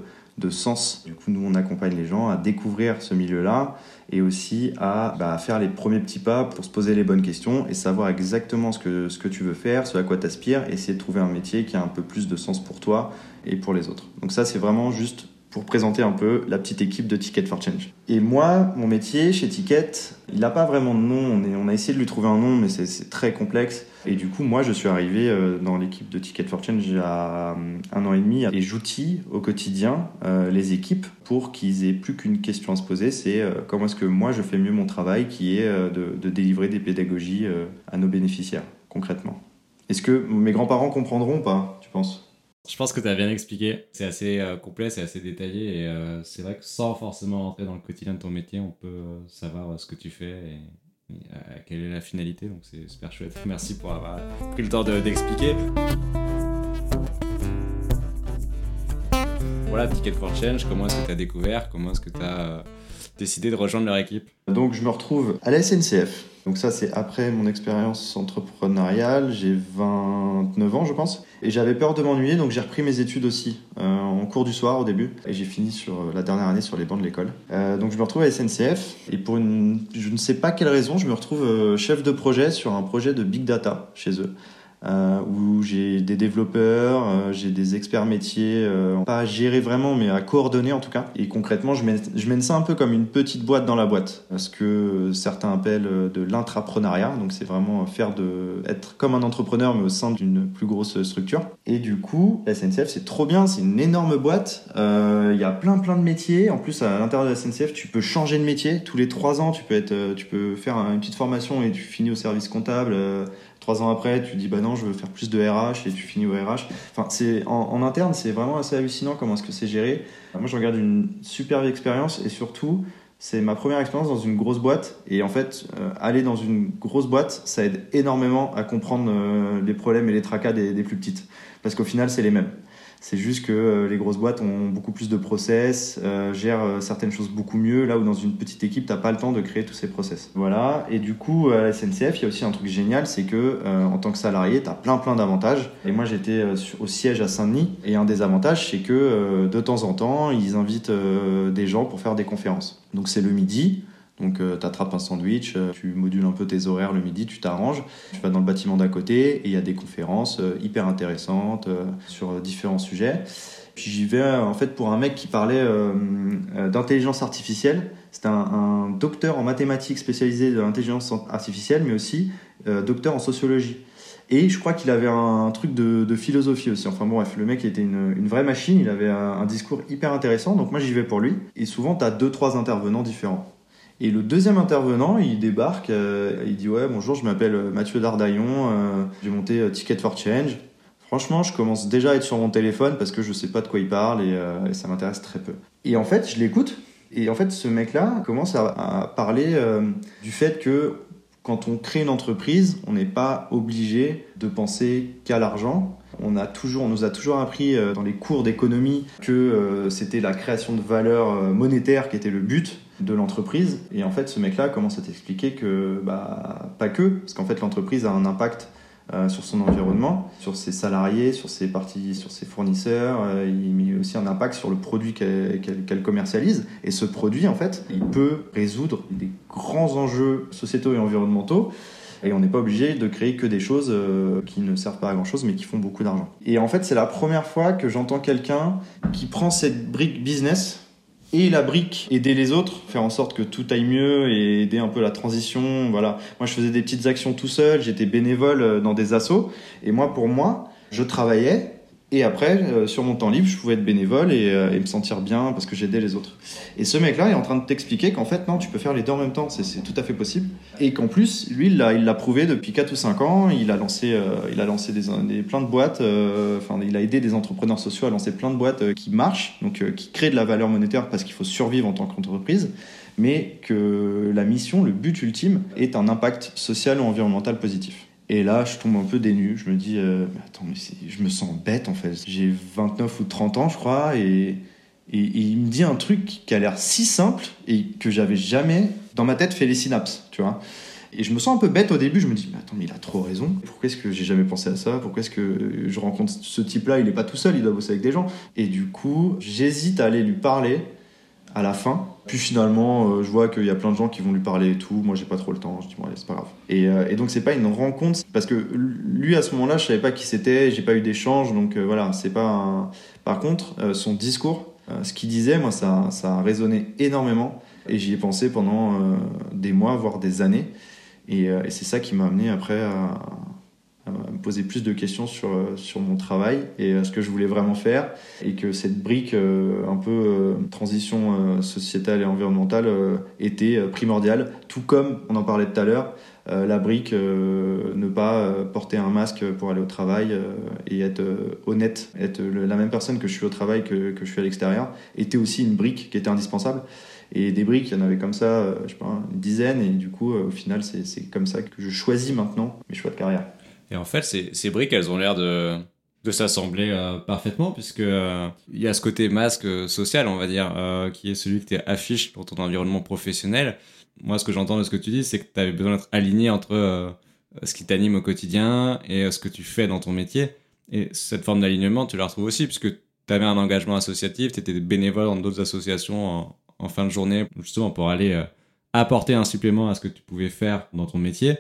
sens Du coup, nous, on accompagne les gens à découvrir ce milieu-là et aussi à bah, faire les premiers petits pas pour se poser les bonnes questions et savoir exactement ce que, ce que tu veux faire, ce à quoi tu aspires, essayer de trouver un métier qui a un peu plus de sens pour toi et pour les autres. Donc ça, c'est vraiment juste pour présenter un peu la petite équipe de Ticket for Change. Et moi, mon métier chez Ticket, il n'a pas vraiment de nom. On, on, a essayé de lui trouver un nom, mais c'est très complexe. Et du coup, moi, je suis arrivé euh, dans l'équipe de Ticket for Change il y a euh, un an et demi et j'outille au quotidien euh, les équipes pour qu'ils aient plus qu'une question à se poser, c'est comment est-ce que moi je fais mieux mon travail, qui est de, de délivrer des pédagogies à nos bénéficiaires, concrètement. Est-ce que mes grands-parents comprendront pas, tu penses? Je pense que tu as bien expliqué. C'est assez euh, complet, c'est assez détaillé. Et euh, c'est vrai que sans forcément rentrer dans le quotidien de ton métier, on peut euh, savoir ce que tu fais et, quelle est la finalité. Donc c'est super chouette. Merci pour avoir pris le temps d'expliquer. voilà, Ticket for Change, comment est-ce que tu as découvert? Comment est-ce que tu as décidé de rejoindre leur équipe? Donc je me retrouve à la SNCF. Donc ça c'est après mon expérience entrepreneuriale, j'ai 29 ans je pense. Et j'avais peur de m'ennuyer donc j'ai repris mes études aussi euh, en cours du soir au début. Et j'ai fini sur euh, la dernière année sur les bancs de l'école. Euh, donc je me retrouve à SNCF et pour une... je ne sais pas quelle raison je me retrouve chef de projet sur un projet de big data chez eux euh, où j'ai des développeurs, euh, j'ai des experts métiers, euh, pas à gérer vraiment, mais à coordonner en tout cas. Et concrètement, je mène, je mène ça un peu comme une petite boîte dans la boîte, ce que certains appellent de l'intrapreneuriat. Donc c'est vraiment faire de être comme un entrepreneur, mais au sein d'une plus grosse structure. Et du coup, SNCF c'est trop bien, c'est une énorme boîte. Il y a plein plein de métiers. En plus, à l'intérieur de la SNCF, tu peux changer de métier tous les trois ans. Tu peux être, tu peux faire une petite formation et tu finis au service comptable Trois ans après, tu dis bah non, je veux faire plus de RH et tu finis au RH. Enfin, c'est en, interne, c'est vraiment assez hallucinant comment est-ce que c'est géré. Moi, je regarde une superbe expérience et surtout, c'est ma première expérience dans une grosse boîte. Et en fait, euh, aller dans une grosse boîte, ça aide énormément à comprendre euh, les problèmes et les tracas des, des plus petites. Parce qu'au final, c'est les mêmes. C'est juste que euh, les grosses boîtes ont beaucoup plus de process, euh, gèrent euh, certaines choses beaucoup mieux, là où dans une petite équipe, t'as pas le temps de créer tous ces process. Voilà. Et du coup, à la SNCF, il y a aussi un truc génial, c'est que en tant que salarié, t'as plein plein d'avantages. Et moi, j'étais au siège à Saint-Denis, et un des avantages, c'est que de temps en temps, ils invitent des gens pour faire des conférences. Donc c'est le midi. Donc tu attrapes un sandwich, tu modules un peu tes horaires le midi, tu t'arranges, tu vas dans le bâtiment d'à côté et il y a des conférences hyper intéressantes sur différents sujets. Puis j'y vais en fait pour un mec qui parlait d'intelligence artificielle. C'était un, docteur en mathématiques spécialisé de l'intelligence artificielle, mais aussi docteur en sociologie. Et je crois qu'il avait un, truc de, philosophie aussi. Enfin bref, le mec était une, vraie machine, il avait un, un, discours hyper intéressant, donc moi j'y vais pour lui. Et souvent, tu as deux, trois intervenants différents. Et le deuxième intervenant, il débarque, euh, il dit Ouais, bonjour, je m'appelle euh, Mathieu Dardaillon, euh, j'ai monté Ticket for Change. Franchement, je commence déjà à être sur mon téléphone parce que je sais pas de quoi il parle et, ça m'intéresse très peu. Et en fait, je l'écoute. Et en fait, ce mec-là commence à, parler du fait que quand on crée une entreprise, on n'est pas obligé de penser qu'à l'argent. On, a toujours, on nous a toujours appris dans les cours d'économie que c'était la création de valeur monétaire qui était le but de l'entreprise. Et en fait, ce mec-là commence à t'expliquer que, bah, pas que, parce qu'en fait, l'entreprise a un impact euh, sur son environnement, sur ses salariés, sur ses parties, sur ses fournisseurs. Euh, il met aussi un impact sur le produit qu'elle commercialise. Et ce produit, en fait, il peut résoudre des grands enjeux sociétaux et environnementaux. Et on n'est pas obligé de créer que des choses euh, qui ne servent pas à grand chose, mais qui font beaucoup d'argent. Et en fait, c'est la première fois que j'entends quelqu'un qui prend cette brique business et la brique, aider les autres, faire en sorte que tout aille mieux et aider un peu la transition. Voilà. Moi, je faisais des petites actions tout seul, j'étais bénévole euh, dans des assos. Et moi, pour moi, je travaillais et après, euh, sur mon temps libre, je pouvais être bénévole euh, et, me sentir bien parce que j'aidais les autres. Et ce mec-là est en train de t'expliquer qu'en fait, non, tu peux faire les deux en même temps, c'est tout à fait possible. Et qu'en plus, lui, il l'a prouvé depuis 4 ou 5 ans. Il a lancé, euh, il a lancé des, plein de boîtes, enfin, il a aidé des entrepreneurs sociaux à lancer plein de boîtes qui marchent, donc qui créent de la valeur monétaire parce qu'il faut survivre en tant qu'entreprise mais que la mission, le but ultime, est un impact social ou environnemental positif. Et là, je tombe un peu dénu. Je me dis, euh, attends, mais je me sens bête en fait. J'ai 29 ou 30 ans, je crois, et, et, il me dit un truc qui a l'air si simple et que j'avais jamais dans ma tête fait les synapses, tu vois. Et je me sens un peu bête au début. Je me dis, mais attends, mais il a trop raison. Pourquoi est-ce que j'ai jamais pensé à ça? Pourquoi est-ce que je rencontre ce type-là? Il est pas tout seul, il doit bosser avec des gens. Et du coup, j'hésite à aller lui parler à la fin. Puis finalement, euh, je vois qu'il y a plein de gens qui vont lui parler et tout. Moi, j'ai pas trop le temps. Je dis, bon, allez, c'est pas grave. Et, euh, donc, c'est pas une rencontre. Parce que lui, à ce moment-là, je savais pas qui c'était. J'ai pas eu d'échange. Donc, euh, voilà, c'est pas. Par contre, son discours, ce qu'il disait, moi, ça, ça a résonné énormément. Et j'y ai pensé pendant des mois, voire des années. Et, et c'est ça qui m'a amené après à, me poser plus de questions sur, euh, sur mon travail et euh, ce que je voulais vraiment faire et que cette brique euh, un peu transition sociétale et environnementale était primordiale tout comme on en parlait tout à l'heure la brique ne pas porter un masque pour aller au travail et être honnête être la même personne que je suis au travail que, que je suis à l'extérieur était aussi une brique qui était indispensable et des briques, il y en avait comme ça, je sais pas, une dizaine. Et du coup, au final, c'est comme ça que je choisis maintenant mes choix de carrière. Et en fait, ces, briques, elles ont l'air de, s'assembler euh, parfaitement puisque euh, il y a ce côté masque euh, social, on va dire, qui est celui que tu affiches pour ton environnement professionnel. Moi, ce que j'entends de ce que tu dis, c'est que tu avais besoin d'être aligné entre ce qui t'anime au quotidien et ce que tu fais dans ton métier. Et cette forme d'alignement, tu la retrouves aussi puisque tu avais un engagement associatif, tu étais bénévole dans d'autres associations en, fin de journée, justement pour aller apporter un supplément à ce que tu pouvais faire dans ton métier.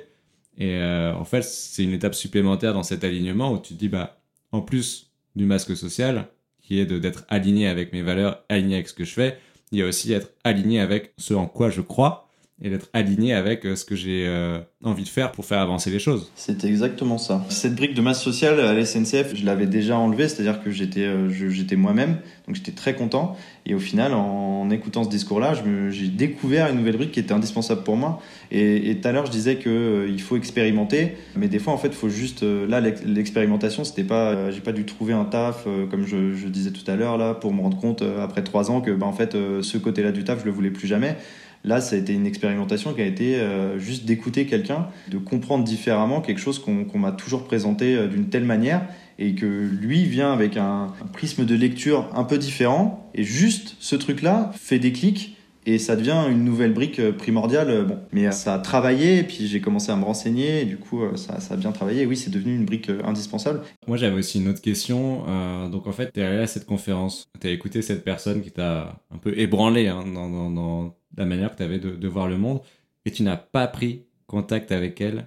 Et euh, en fait, c'est une étape supplémentaire dans cet alignement où tu te dis, bah, en plus du masque social, qui est d'être aligné avec mes valeurs, aligné avec ce que je fais, il y a aussi être aligné avec ce en quoi je crois et d'être aligné avec euh, ce que j'ai euh, envie de faire pour faire avancer les choses. C'est exactement ça. Cette brique de masse sociale à la SNCF, je l'avais déjà enlevée, c'est-à-dire que j'étais euh, moi-même, donc j'étais très content. Et au final, en, écoutant ce discours-là, j'ai découvert une nouvelle brique qui était indispensable pour moi. Et tout à l'heure, je disais que il faut expérimenter, mais des fois, en fait, il faut juste là l'expérimentation, c'était pas, j'ai pas dû trouver un taf comme je, je, disais tout à l'heure là pour me rendre compte après trois ans que bah, en fait ce côté-là du taf, je le voulais plus jamais. Là, ça a été une expérimentation qui a été juste d'écouter quelqu'un, de comprendre différemment quelque chose qu'on m'a toujours présenté d'une telle manière et que lui vient avec un, prisme de lecture un peu différent et juste ce truc-là fait des clics et ça devient une nouvelle brique euh, primordiale. Euh, bon, mais euh, ça a travaillé, et puis j'ai commencé à me renseigner, du coup, ça, a bien travaillé. Oui, c'est devenu une brique indispensable. Moi, j'avais aussi une autre question. donc, en fait, tu es allé à cette conférence, tu écouté cette personne qui t'a un peu ébranlé hein, dans, dans, la manière que tu avais de, voir le monde, et tu n'as pas pris contact avec elle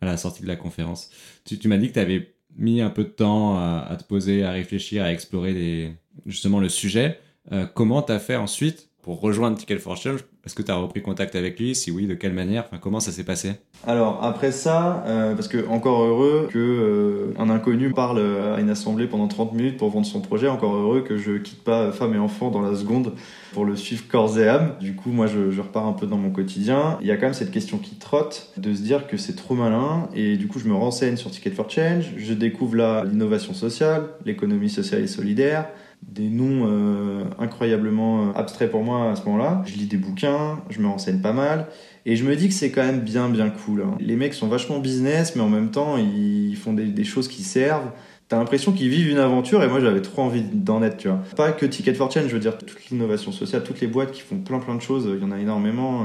à la sortie de la conférence. Tu, m'as dit que tu avais mis un peu de temps à, te poser, à réfléchir, à explorer justement le sujet. Euh, comment tu as fait ensuite pour rejoindre Ticket for Change? Est-ce que tu as repris contact avec lui? Si oui, de quelle manière? Enfin, Comment ça s'est passé? Alors après ça, euh, parce que encore heureux que euh, un inconnu parle à une assemblée pendant 30 minutes pour vendre son projet, encore heureux que je quitte pas femme et enfant dans la seconde pour le suivre corps et âme. Du coup, moi, je, je, repars un peu dans mon quotidien. Il y a quand même cette question qui trotte de se dire que c'est trop malin. Et du coup, je me renseigne sur Ticket for Change. Je découvre là l'innovation sociale, l'économie sociale et solidaire des noms euh, incroyablement euh, abstraits pour moi à ce moment-là. Je lis des bouquins, je me renseigne pas mal, et je me dis que c'est quand même bien bien cool. Hein. Les mecs sont vachement business, mais en même temps ils font des, choses qui servent. T'as l'impression qu'ils vivent une aventure et moi j'avais trop envie d'en être, tu vois. Pas que Ticket for Change, je veux dire toute l'innovation sociale, toutes les boîtes qui font plein plein de choses, il y en a énormément. Euh,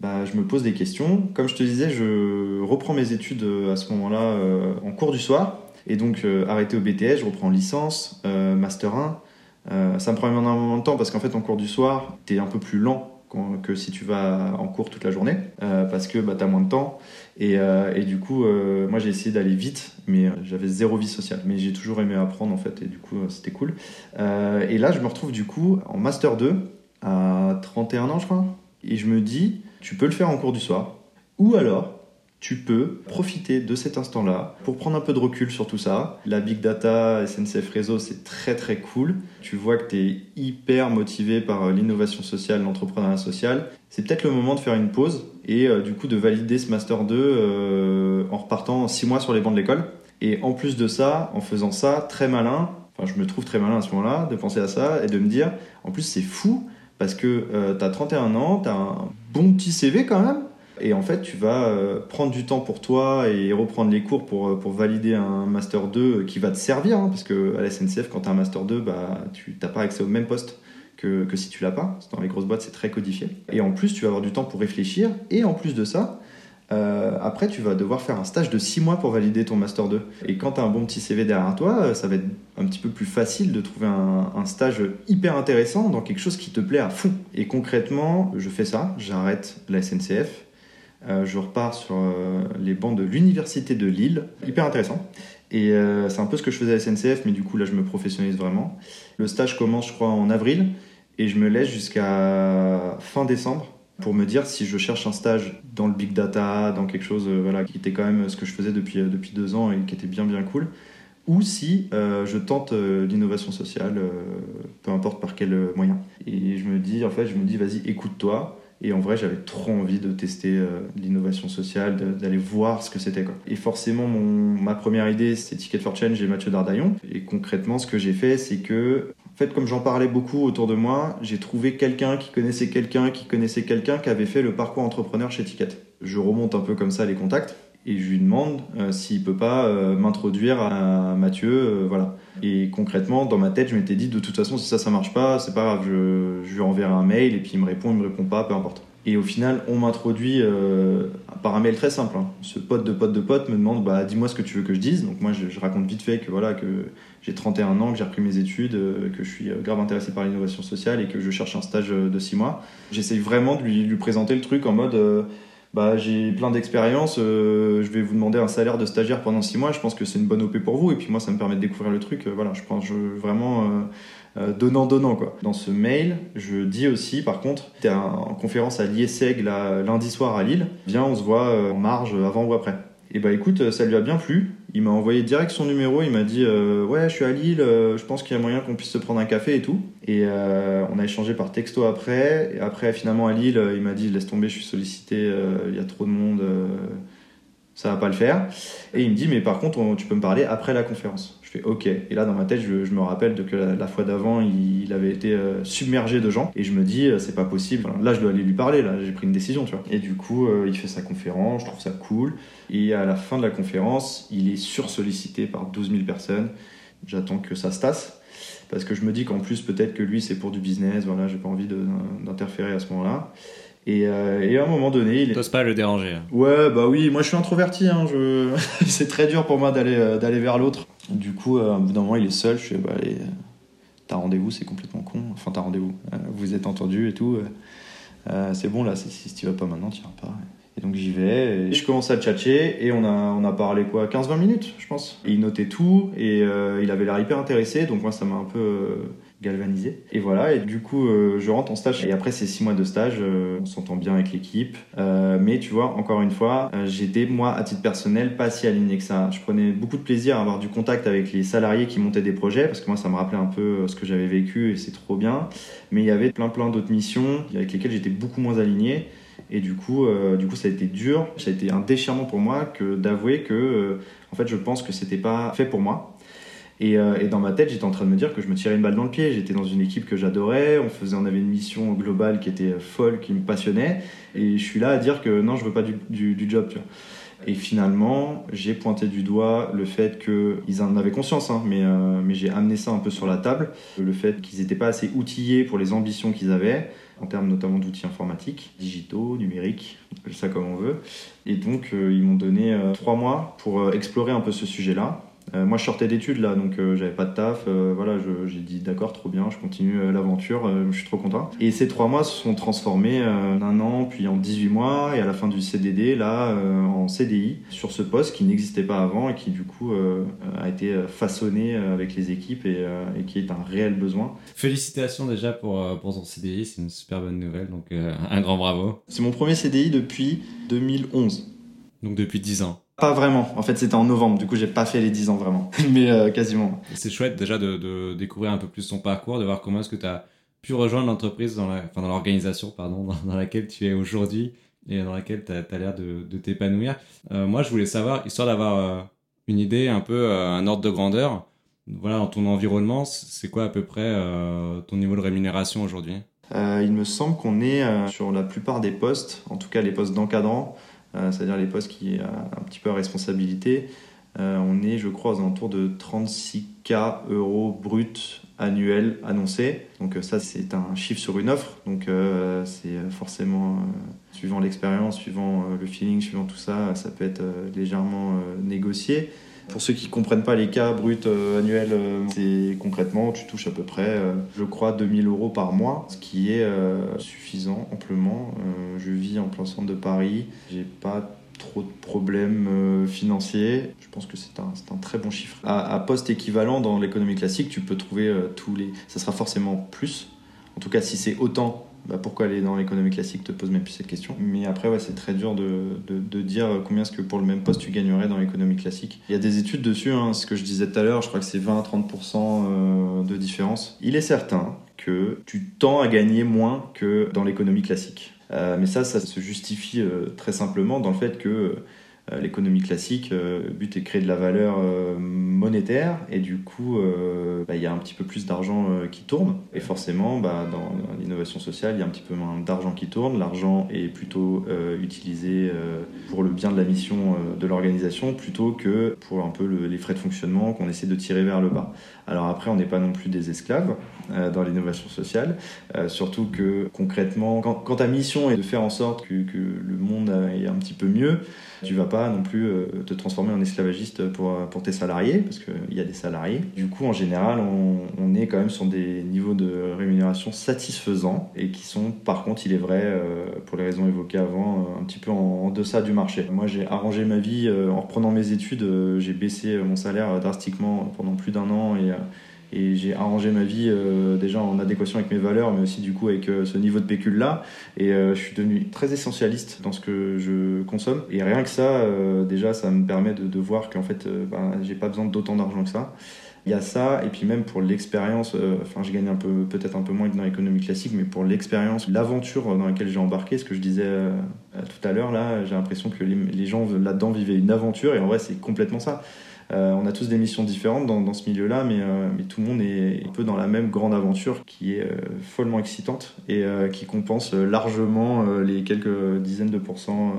bah, je me pose des questions. Comme je te disais, je reprends mes études à ce moment-là en cours du soir. Et donc arrêté au BTS, je reprends licence, Master 1. Euh, ça me prend énormément de temps parce qu'en fait, en cours du soir, tu es un peu plus lent que si tu vas en cours toute la journée euh, parce que bah, tu as moins de temps. Et, euh, et du coup, moi j'ai essayé d'aller vite, mais j'avais zéro vie sociale. Mais j'ai toujours aimé apprendre en fait, et du coup, c'était cool. et là, je me retrouve du coup en Master 2 à 31 ans, je crois. Et je me dis, tu peux le faire en cours du soir. Ou alors, tu peux profiter de cet instant-là pour prendre un peu de recul sur tout ça. La big data, SNCF Réseau, c'est très très cool. Tu vois que tu es hyper motivé par euh, l'innovation sociale, l'entrepreneuriat social. C'est peut-être le moment de faire une pause et euh, du coup de valider ce Master 2 euh, en repartant 6 mois sur les bancs de l'école. Et en plus de ça, en faisant ça, très malin, enfin je me trouve très malin à ce moment-là, de penser à ça et de me dire, en plus c'est fou parce que tu as 31 ans, tu as un bon petit CV quand même et en fait, tu vas euh, prendre du temps pour toi et reprendre les cours pour, euh, pour valider un Master 2 qui va te servir. Hein, parce que à la SNCF, quand tu as un Master 2, bah, tu n'as pas accès au même poste que, que si tu l'as pas. Dans les grosses boîtes, c'est très codifié. Et en plus, tu vas avoir du temps pour réfléchir. Et en plus de ça, euh, après, tu vas devoir faire un stage de 6 mois pour valider ton Master 2. Et quand tu as un bon petit CV derrière toi, ça va être un petit peu plus facile de trouver un, stage hyper intéressant dans quelque chose qui te plaît à fond. Et concrètement, je fais ça, j'arrête la SNCF, euh, je repars sur euh, les bancs de l'université de Lille, hyper intéressant. Et euh, c'est un peu ce que je faisais à SNCF, mais du coup là je me professionnalise vraiment. Le stage commence je crois en avril et je me laisse jusqu'à fin décembre pour me dire si je cherche un stage dans le big data, dans quelque chose voilà, qui était quand même ce que je faisais depuis, depuis deux ans et qui était bien bien cool, ou si je tente l'innovation sociale, peu importe par quel moyen. Et je me dis, en fait, je me dis, vas-y, écoute-toi, et en vrai, j'avais trop envie de tester euh, l'innovation sociale, d'aller voir ce que c'était. Et forcément, mon, ma première idée, c'était Ticket for Change et Mathieu Dardaillon. Et concrètement, ce que j'ai fait, c'est que, en fait, comme j'en parlais beaucoup autour de moi, j'ai trouvé quelqu'un qui connaissait quelqu'un qui connaissait quelqu'un qui avait fait le parcours entrepreneur chez Ticket. Je remonte un peu comme ça les contacts et je lui demande euh, s'il peut pas euh, m'introduire à Mathieu, voilà. Et concrètement, dans ma tête, je m'étais dit de toute façon, si ça, ça marche pas, c'est pas grave, je, lui enverrai un mail et puis il me répond, il me répond pas, peu importe. Et au final, on m'introduit euh, par un mail très simple. Hein. Ce pote de pote de pote me demande bah, dis-moi ce que tu veux que je dise. Donc moi, je, raconte vite fait que voilà que j'ai 31 ans, que j'ai repris mes études, euh, que je suis euh, grave intéressé par l'innovation sociale et que je cherche un stage de 6 mois. J'essaye vraiment de lui, présenter le truc en mode bah, j'ai plein d'expérience, euh, je vais vous demander un salaire de stagiaire pendant 6 mois, je pense que c'est une bonne OP pour vous, et puis moi ça me permet de découvrir le truc, euh, voilà, je pense vraiment euh, donnant-donnant. quoi. Dans ce mail, je dis aussi, par contre, tu es en conférence à l'IESEG lundi soir à Lille, viens on se voit en marge avant ou après. Et bah écoute, ça lui a bien plu. Il m'a envoyé direct son numéro. Il m'a dit euh, ouais, je suis à Lille. Euh, je pense qu'il y a moyen qu'on puisse se prendre un café et tout. Et euh, on a échangé par texto après. Et après, finalement à Lille, il m'a dit laisse tomber, je suis sollicité. Il y a trop de monde. ça va pas le faire. Et il me dit mais par contre, tu peux me parler après la conférence. Je fais ok. Et là, dans ma tête, je, me rappelle de que la, fois d'avant, il, avait été euh, submergé de gens. Et je me dis, euh, c'est pas possible. là, je dois aller lui parler. Là, j'ai pris une décision, tu vois. Et du coup, euh, il fait sa conférence. Je trouve ça cool. Et à la fin de la conférence, il est sursollicité par 12 000 personnes. J'attends que ça se tasse. Parce que je me dis qu'en plus, peut-être que lui, c'est pour du business. Voilà, j'ai pas envie d'interférer à ce moment-là. Et, à un moment donné, il t'oses pas le déranger. Ouais, bah oui, moi je suis introverti. Hein, je... <laughs> c'est très dur pour moi d'aller d'aller vers l'autre. Du coup, euh, un bout d'un moment, il est seul. Je fais, bah, allez, t'as rendez-vous, c'est complètement con. Enfin, t'as rendez-vous. Euh, vous êtes entendu et tout. Euh, c'est bon, là, si tu vas pas maintenant, tu vas pas. Et donc j'y vais, je commence à tchatcher, et on a, on a parlé quoi 15-20 minutes, je pense. il notait tout, et il avait l'air hyper intéressé, donc moi ça m'a un peu galvanisé. Et voilà, et du coup, euh, je rentre en stage. Et après ces six mois de stage, euh, on s'entend bien avec l'équipe. Euh, mais tu vois, encore une fois, j'étais, moi, à titre personnel, pas si aligné que ça. Je prenais beaucoup de plaisir à avoir du contact avec les salariés qui montaient des projets, parce que moi, ça me rappelait un peu ce que j'avais vécu, et c'est trop bien. Mais il y avait plein, plein d'autres missions avec lesquelles j'étais beaucoup moins aligné. Et du coup, du coup, ça a été dur, ça a été un déchirement pour moi que d'avouer que, en fait, je pense que c'était pas fait pour moi euh, et, dans ma tête, j'étais en train de me dire que je me tirais une balle dans le pied. J'étais dans une équipe que j'adorais. On faisait, on avait une mission globale qui était folle, qui me passionnait. Et je suis là à dire que non, je veux pas du, job. Et finalement, j'ai pointé du doigt le fait qu'ils en avaient conscience, hein, mais, euh, mais j'ai amené ça un peu sur la table. Le fait qu'ils n'étaient pas assez outillés pour les ambitions qu'ils avaient, en termes notamment d'outils informatiques, digitaux, numériques, on appelle ça comme on veut. Et donc, euh, ils m'ont donné trois mois pour explorer un peu ce sujet-là. Euh, moi, je sortais d'études là, donc euh, j'avais pas de taf. Euh, voilà, j'ai dit d'accord, trop bien, je continue l'aventure, je suis trop content. Et ces trois mois se sont transformés en un an, puis en 18 mois, et à la fin du CDD, là, en CDI, sur ce poste qui n'existait pas avant et qui du coup a été façonné avec les équipes et, qui est un réel besoin. Félicitations déjà pour, pour ton CDI, c'est une super bonne nouvelle, donc <laughs> un grand bravo. C'est mon premier CDI depuis 2011. Donc depuis 10 ans. Pas vraiment. En fait, c'était en novembre. Du coup, j'ai pas fait les 10 ans vraiment. <laughs> Mais euh, quasiment. C'est chouette déjà de, découvrir un peu plus ton parcours, de voir comment est-ce que tu as pu rejoindre l'entreprise, dans dans l'organisation, pardon, dans, laquelle tu es aujourd'hui et dans laquelle tu as, l'air de, t'épanouir. Euh, moi, je voulais savoir, histoire d'avoir euh, une idée, un peu, un ordre de grandeur, voilà, dans ton environnement, c'est quoi à peu près ton niveau de rémunération aujourd'hui? Il me semble qu'on est sur la plupart des postes, en tout cas les postes d'encadrant, euh, c'est-à-dire les postes qui ont un petit peu à responsabilité. Euh, on est, je crois, aux alentours de 36K euros bruts annuels annoncés. Donc euh, ça, c'est un chiffre sur une offre. Donc c'est forcément, suivant l'expérience, suivant le feeling, suivant tout ça, ça peut être légèrement négocié. Pour ceux qui comprennent pas les cas bruts euh, annuels, euh, c'est concrètement, tu touches à peu près, euh, je crois, 2000 euros par mois, ce qui est suffisant amplement. je vis en plein centre de Paris, j'ai pas trop de problèmes financiers. Je pense que c'est un, un, très bon chiffre. À poste équivalent dans l'économie classique, tu peux trouver tous les. Ça sera forcément plus. En tout cas, si c'est autant bah, pourquoi aller dans l'économie classique te pose même plus cette question. Mais après, ouais, c'est très dur de, de, dire combien est-ce que pour le même poste tu gagnerais dans l'économie classique. Il y a des études dessus, hein, ce que je disais tout à l'heure, je crois que c'est 20-30% euh, de différence. Il est certain que tu tends à gagner moins que dans l'économie classique. Euh, mais ça, ça se justifie euh, très simplement dans le fait que l'économie classique, euh, le but est de créer de la valeur euh, monétaire et du coup, bah, il y a un petit peu plus d'argent qui tourne. Et forcément, bah, dans, l'innovation sociale, il y a un petit peu moins d'argent qui tourne. L'argent est plutôt utilisé pour le bien de la mission de l'organisation plutôt que pour un peu les frais de fonctionnement qu'on essaie de tirer vers le bas. Alors après, on n'est pas non plus des esclaves dans l'innovation sociale, surtout que concrètement, quand, ta mission est de faire en sorte que, le monde aille un petit peu mieux, tu vas pas non plus euh, te transformer en esclavagiste pour, tes salariés, parce qu'il y a des salariés. Du coup, en général, on, est quand même sur des niveaux de rémunération satisfaisants et qui sont, par contre, il est vrai, euh, pour les raisons évoquées avant, un petit peu en, deçà du marché. Moi, j'ai arrangé ma vie euh, en reprenant mes études, j'ai baissé mon salaire drastiquement pendant plus d'un an et et j'ai arrangé ma vie euh, déjà en adéquation avec mes valeurs, mais aussi du coup avec euh, ce niveau de pécule là. Et euh, je suis devenu très essentialiste dans ce que je consomme. Et rien que ça, déjà, ça me permet de, de voir qu'en fait, ben, j'ai pas besoin d'autant d'argent que ça. Il y a ça, et puis même pour l'expérience, enfin, je gagne un peu, peut-être un peu moins que dans l'économie classique, mais pour l'expérience, l'aventure dans laquelle j'ai embarqué, ce que je disais tout à l'heure, là, j'ai l'impression que les gens là-dedans vivaient une aventure, et en vrai, c'est complètement ça. On a tous des missions différentes dans, ce milieu-là, mais, mais, tout le monde est un peu dans la même grande aventure qui est follement excitante et qui compense largement les quelques dizaines de pourcents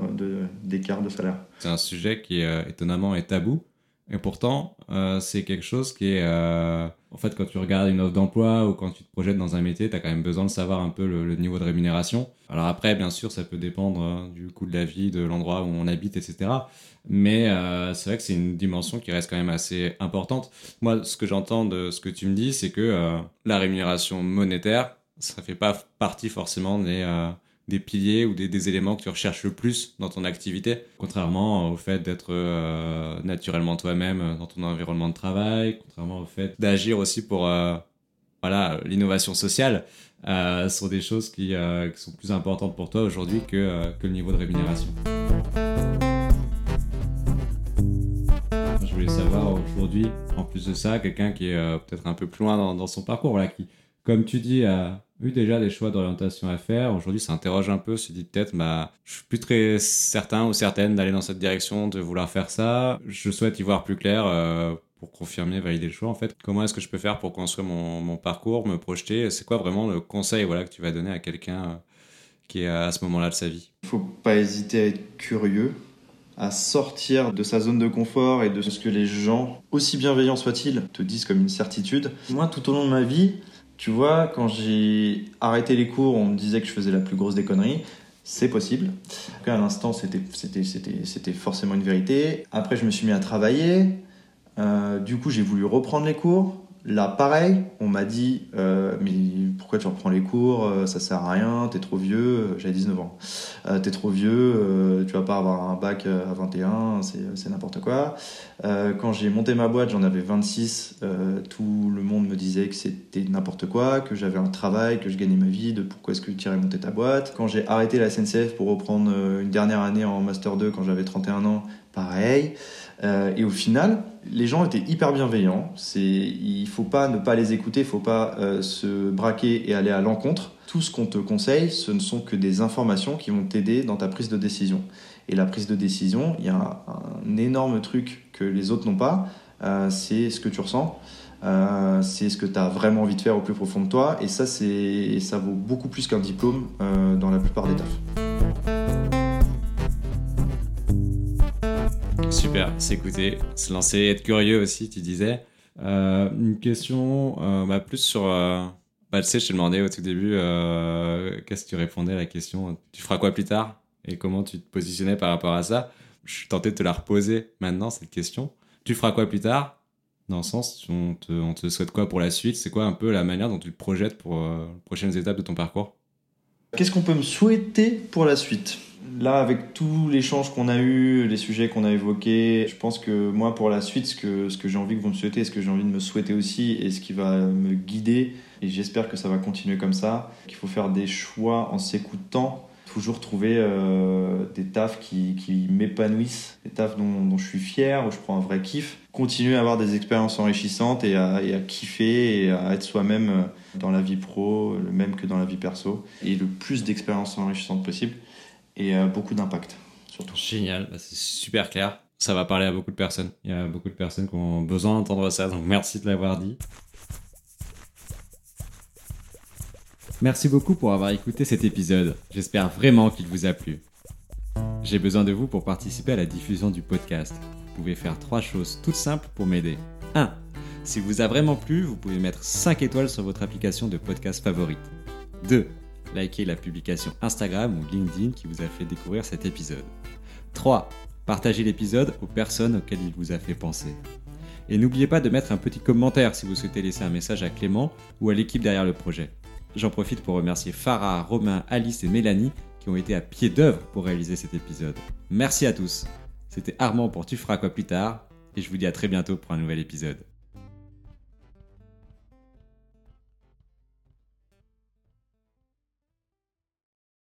d'écart de, salaire. C'est un sujet qui étonnamment est tabou. Et pourtant, euh, c'est quelque chose qui est... Euh, en fait, quand tu regardes une offre d'emploi ou quand tu te projettes dans un métier, tu as quand même besoin de savoir un peu le, niveau de rémunération. Alors après, bien sûr, ça peut dépendre du coût de la vie, de l'endroit où on habite, etc. Mais euh, c'est vrai que c'est une dimension qui reste quand même assez importante. Moi, ce que j'entends de ce que tu me dis, c'est que la rémunération monétaire, ça fait pas partie forcément des des piliers ou des, éléments que tu recherches le plus dans ton activité, contrairement au fait d'être euh, naturellement toi-même euh, dans ton environnement de travail, contrairement au fait d'agir aussi pour euh, voilà l'innovation sociale, euh, sont des choses qui, qui, sont plus importantes pour toi aujourd'hui que, que le niveau de rémunération. Savoir aujourd'hui, en plus de ça, quelqu'un qui est peut-être un peu plus loin dans, son parcours, voilà, qui, comme tu dis, a eu déjà des choix d'orientation à faire. Aujourd'hui, ça interroge un peu, se dit peut-être, bah, je suis plus très certain ou certaine d'aller dans cette direction, de vouloir faire ça. Je souhaite y voir plus clair euh, pour confirmer, valider le choix. En fait, comment est-ce que je peux faire pour construire mon, parcours, me projeter? C'est quoi vraiment le conseil voilà, que tu vas donner à quelqu'un euh, qui est à ce moment-là de sa vie? Il faut pas hésiter à être curieux à sortir de sa zone de confort et de ce que les gens, aussi bienveillants soient-ils, te disent comme une certitude. Moi, tout au long de ma vie, tu vois, quand j'ai arrêté les cours, on me disait que je faisais la plus grosse des conneries. C'est possible. À l'instant, c'était forcément une vérité. Après, je me suis mis à travailler. Euh, du coup, j'ai voulu reprendre les cours. Là, pareil, on m'a dit euh, Mais pourquoi tu reprends les cours euh, Ça sert à rien, t'es trop vieux. J'avais 19 ans. Euh, t'es trop vieux, tu vas pas avoir un bac à 21, c'est n'importe quoi. quand j'ai monté ma boîte, j'en avais 26. tout le monde me disait que c'était n'importe quoi, que j'avais un travail, que je gagnais ma vie, de pourquoi est-ce que tu irais monter ta boîte. Quand j'ai arrêté la SNCF pour reprendre une dernière année en Master 2 quand j'avais 31 ans, pareil. Euh, et au final, les gens étaient hyper bienveillants. C'est, il faut pas ne pas les écouter, il faut pas euh, se braquer et aller à l'encontre. Tout ce qu'on te conseille, ce ne sont que des informations qui vont t'aider dans ta prise de décision. Et la prise de décision, il y a un, énorme truc que les autres n'ont pas, euh, c'est ce que tu ressens. c'est ce que tu as vraiment envie de faire au plus profond de toi et ça c'est ça vaut beaucoup plus qu'un diplôme dans la plupart des tafs. Super, s'écouter, se lancer, être curieux aussi, tu disais. Euh, une question euh, bah, plus sur. Euh, bah, tu sais, je te demandais au tout début, qu'est-ce que tu répondais à la question Tu feras quoi plus tard Et comment tu te positionnais par rapport à ça? Je suis tenté de te la reposer maintenant, cette question. Tu feras quoi plus tard? Dans le sens, on te, on te souhaite quoi pour la suite? C'est quoi un peu la manière dont tu te projettes pour les prochaines étapes de ton parcours? Qu'est-ce qu'on peut me souhaiter pour la suite? Là, avec les l'échange qu'on a eu, les sujets qu'on a évoqués, je pense que moi, pour la suite, ce que, ce que j'ai envie que vous me souhaitez, ce que j'ai envie de me souhaiter aussi, et ce qui va me guider, et j'espère que ça va continuer comme ça, qu'il faut faire des choix en s'écoutant, toujours trouver euh, des tafs qui, qui m'épanouissent, des tafs dont, je suis fier, où je prends un vrai kiff, continuer à avoir des expériences enrichissantes et à, et à kiffer et à être soi-même euh, dans la vie pro, le même que dans la vie perso, et le plus d'expériences enrichissantes possible et euh, beaucoup d'impact. Génial, bah, c'est super clair. Ça va parler à beaucoup de personnes. Il y a beaucoup de personnes qui ont besoin d'entendre ça, donc merci de l'avoir dit. Merci beaucoup pour avoir écouté cet épisode. J'espère vraiment qu'il vous a plu. J'ai besoin de vous pour participer à la diffusion du podcast. Vous pouvez faire trois choses toutes simples pour m'aider. 1. Si vous a vraiment plu, vous pouvez mettre 5 étoiles sur votre application de podcast favorite. 2 likez la publication Instagram ou LinkedIn qui vous a fait découvrir cet épisode. 3. Partagez l'épisode aux personnes auxquelles il vous a fait penser. Et n'oubliez pas de mettre un petit commentaire si vous souhaitez laisser un message à Clément ou à l'équipe derrière le projet. J'en profite pour remercier Farah, Romain, Alice et Mélanie qui ont été à pied d'œuvre pour réaliser cet épisode. Merci à tous. C'était Armand pour Tu feras quoi plus tard et je vous dis à très bientôt pour un nouvel épisode.